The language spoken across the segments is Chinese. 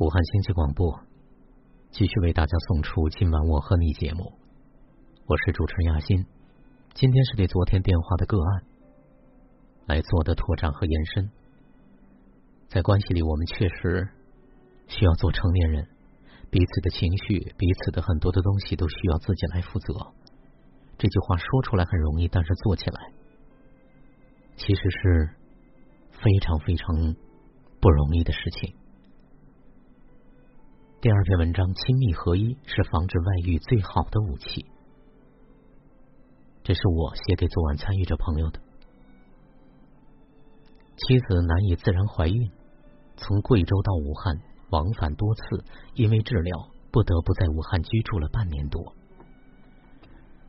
武汉经济广播继续为大家送出今晚我和你节目，我是主持人亚欣。今天是对昨天电话的个案来做的拓展和延伸。在关系里，我们确实需要做成年人，彼此的情绪、彼此的很多的东西都需要自己来负责。这句话说出来很容易，但是做起来其实是非常非常不容易的事情。第二篇文章：亲密合一是防止外遇最好的武器。这是我写给昨晚参与者朋友的。妻子难以自然怀孕，从贵州到武汉往返多次，因为治疗不得不在武汉居住了半年多。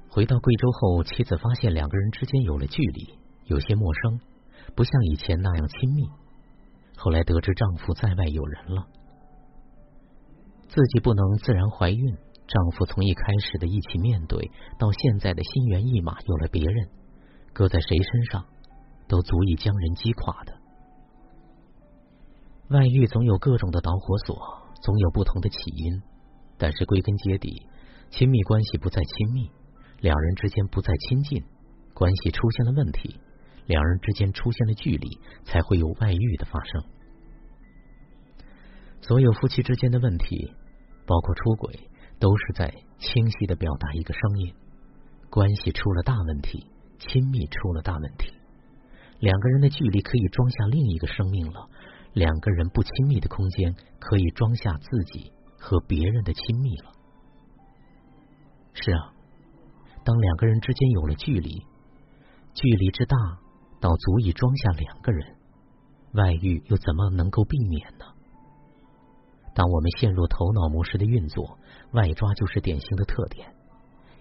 回到贵州后，妻子发现两个人之间有了距离，有些陌生，不像以前那样亲密。后来得知丈夫在外有人了。自己不能自然怀孕，丈夫从一开始的一起面对，到现在的心猿意马有了别人，搁在谁身上都足以将人击垮的。外遇总有各种的导火索，总有不同的起因，但是归根结底，亲密关系不再亲密，两人之间不再亲近，关系出现了问题，两人之间出现了距离，才会有外遇的发生。所有夫妻之间的问题。包括出轨，都是在清晰的表达一个声音：关系出了大问题，亲密出了大问题。两个人的距离可以装下另一个生命了，两个人不亲密的空间可以装下自己和别人的亲密了。是啊，当两个人之间有了距离，距离之大到足以装下两个人，外遇又怎么能够避免呢？当我们陷入头脑模式的运作，外抓就是典型的特点。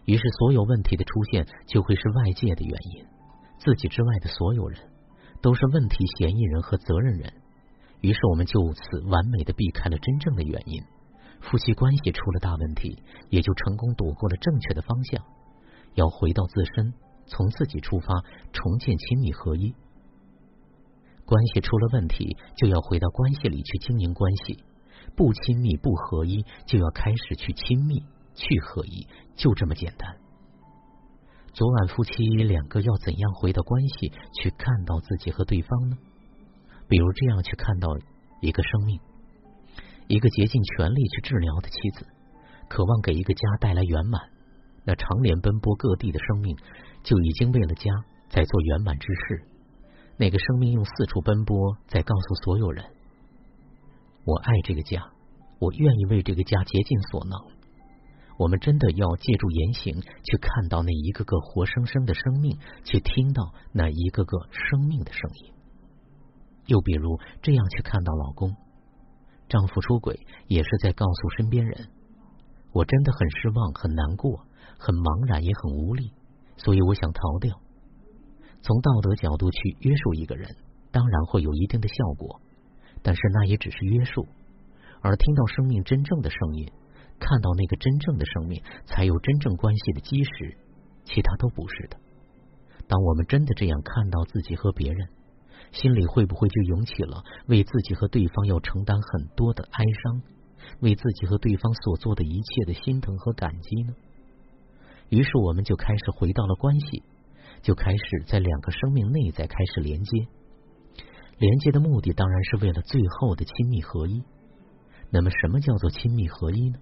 于是，所有问题的出现就会是外界的原因，自己之外的所有人都是问题嫌疑人和责任人。于是，我们就此完美的避开了真正的原因。夫妻关系出了大问题，也就成功躲过了正确的方向。要回到自身，从自己出发，重建亲密合一。关系出了问题，就要回到关系里去经营关系。不亲密不合一，就要开始去亲密去合一，就这么简单。昨晚夫妻两个要怎样回到关系去看到自己和对方呢？比如这样去看到一个生命，一个竭尽全力去治疗的妻子，渴望给一个家带来圆满，那常年奔波各地的生命就已经为了家在做圆满之事。那个生命用四处奔波，在告诉所有人。我爱这个家，我愿意为这个家竭尽所能。我们真的要借助言行去看到那一个个活生生的生命，去听到那一个个生命的声音。又比如这样去看到老公，丈夫出轨也是在告诉身边人：我真的很失望、很难过、很茫然，也很无力，所以我想逃掉。从道德角度去约束一个人，当然会有一定的效果。但是那也只是约束，而听到生命真正的声音，看到那个真正的生命，才有真正关系的基石，其他都不是的。当我们真的这样看到自己和别人，心里会不会就涌起了为自己和对方要承担很多的哀伤，为自己和对方所做的一切的心疼和感激呢？于是我们就开始回到了关系，就开始在两个生命内在开始连接。连接的目的当然是为了最后的亲密合一。那么，什么叫做亲密合一呢？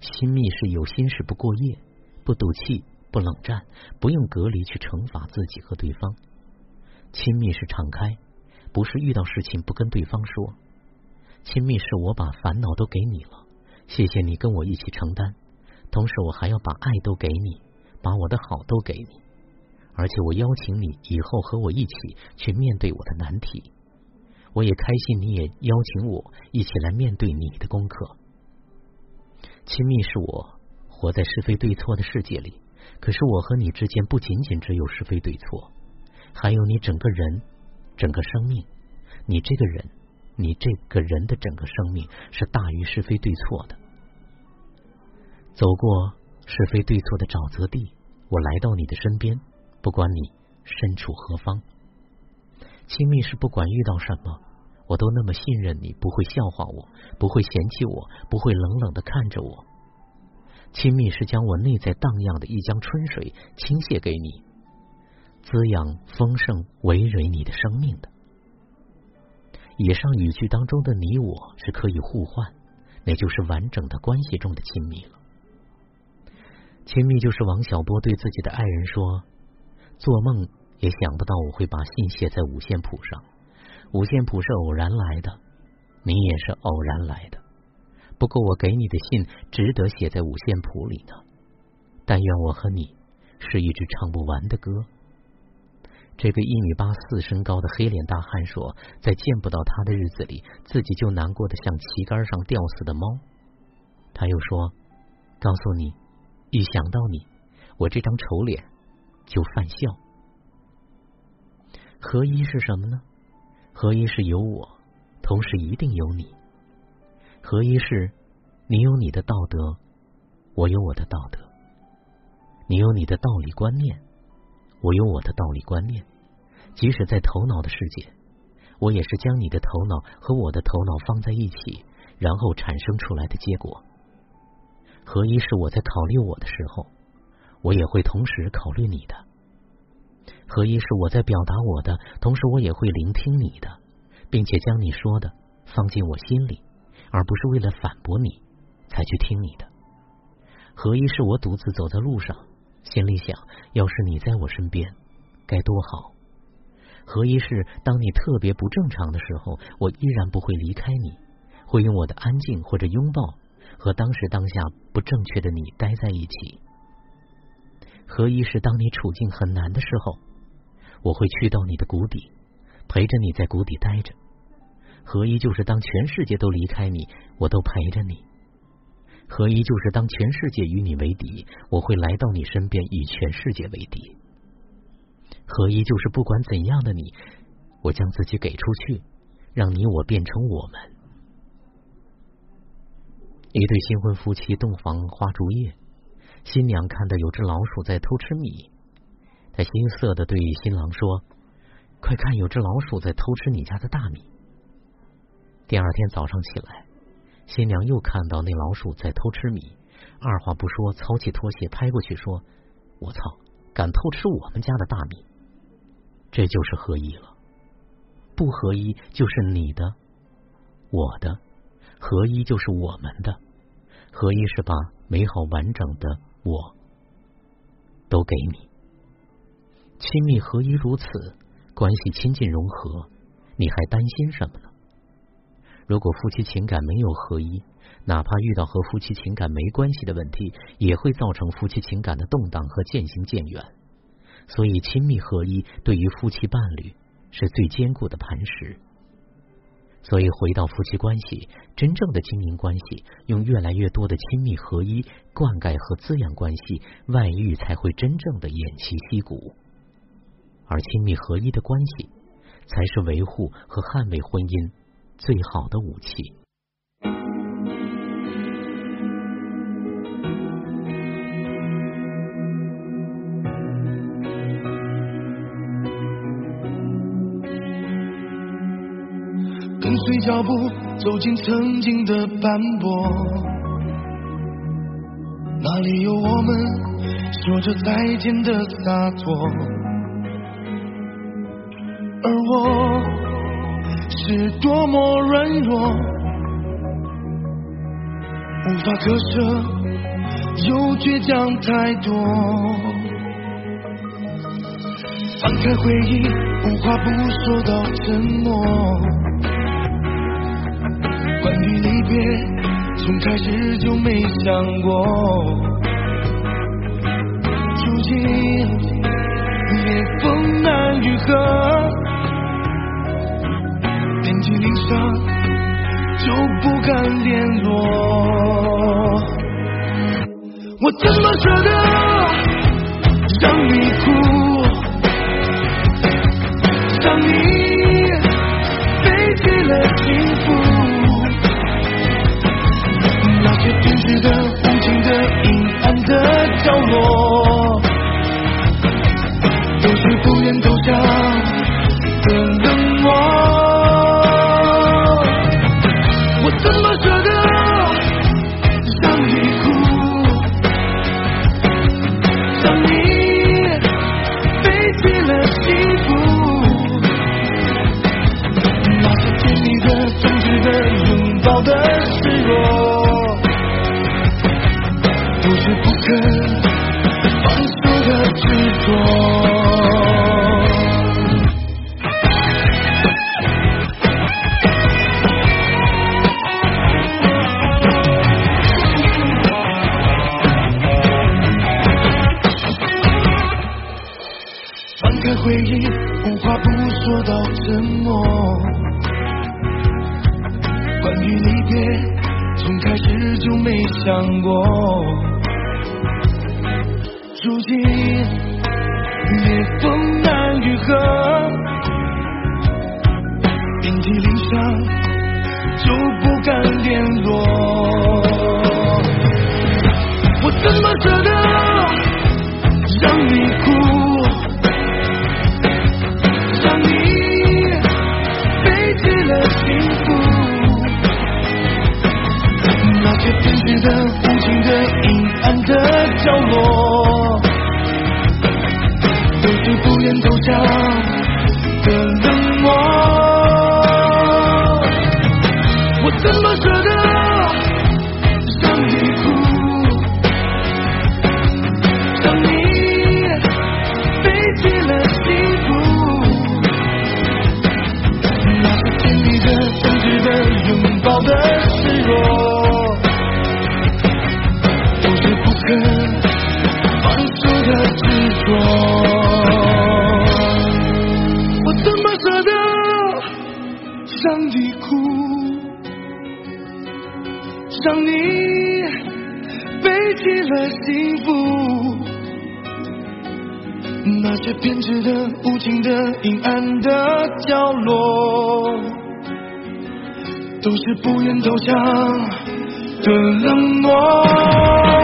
亲密是有心事不过夜，不赌气，不冷战，不用隔离去惩罚自己和对方。亲密是敞开，不是遇到事情不跟对方说。亲密是我把烦恼都给你了，谢谢你跟我一起承担，同时我还要把爱都给你，把我的好都给你。而且我邀请你以后和我一起去面对我的难题，我也开心你也邀请我一起来面对你的功课。亲密是我活在是非对错的世界里，可是我和你之间不仅仅只有是非对错，还有你整个人、整个生命。你这个人，你这个人的整个生命是大于是非对错的。走过是非对错的沼泽地，我来到你的身边。不管你身处何方，亲密是不管遇到什么，我都那么信任你，不会笑话我，不会嫌弃我，不会冷冷的看着我。亲密是将我内在荡漾的一江春水倾泻给你，滋养丰盛围蕊你的生命的。以上语句当中的你我是可以互换，那就是完整的关系中的亲密了。亲密就是王小波对自己的爱人说：“做梦也想不到我会把信写在五线谱上，五线谱是偶然来的，你也是偶然来的。不过我给你的信值得写在五线谱里呢。但愿我和你是一支唱不完的歌。”这个一米八四身高的黑脸大汉说：“在见不到他的日子里，自己就难过的像旗杆上吊死的猫。”他又说：“告诉你。”一想到你，我这张丑脸就犯笑。合一是什么呢？合一是有我，同时一定有你。合一是，你有你的道德，我有我的道德；你有你的道理观念，我有我的道理观念。即使在头脑的世界，我也是将你的头脑和我的头脑放在一起，然后产生出来的结果。合一是我在考虑我的时候，我也会同时考虑你的；合一是我在表达我的，同时我也会聆听你的，并且将你说的放进我心里，而不是为了反驳你才去听你的。合一是我独自走在路上，心里想：要是你在我身边，该多好。合一是当你特别不正常的时候，我依然不会离开你，会用我的安静或者拥抱。和当时当下不正确的你待在一起，合一是当你处境很难的时候，我会去到你的谷底，陪着你在谷底待着。合一就是当全世界都离开你，我都陪着你。合一就是当全世界与你为敌，我会来到你身边与全世界为敌。合一就是不管怎样的你，我将自己给出去，让你我变成我们。一对新婚夫妻洞房花烛夜，新娘看到有只老鼠在偷吃米，她心塞的对新郎说：“快看，有只老鼠在偷吃你家的大米。”第二天早上起来，新娘又看到那老鼠在偷吃米，二话不说，操起拖鞋拍过去说：“我操，敢偷吃我们家的大米！”这就是合一了，不合一就是你的，我的。合一就是我们的，合一是把美好完整的我都给你。亲密合一如此，关系亲近融合，你还担心什么呢？如果夫妻情感没有合一，哪怕遇到和夫妻情感没关系的问题，也会造成夫妻情感的动荡和渐行渐远。所以，亲密合一对于夫妻伴侣是最坚固的磐石。所以，回到夫妻关系，真正的经营关系，用越来越多的亲密合一灌溉和滋养关系，外遇才会真正的偃旗息鼓。而亲密合一的关系，才是维护和捍卫婚姻最好的武器。随脚步走进曾经的斑驳，哪里有我们说着再见的洒脱？而我是多么软弱，无法割舍，又倔强太多。翻开回忆，无话不说到沉默。关于离别，从开始就没想过，如今也风难愈合，遍体鳞伤就不敢联络，我怎么舍得的开回忆，无话不说到沉默。关于离别，从开始就没想过。如今也风难愈合，遍体鳞伤就不敢联络。让你背弃了幸福？那些偏执的、无情的、阴暗的角落，都是不愿投降的冷漠。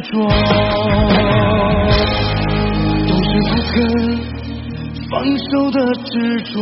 着，都是不肯放手的执着。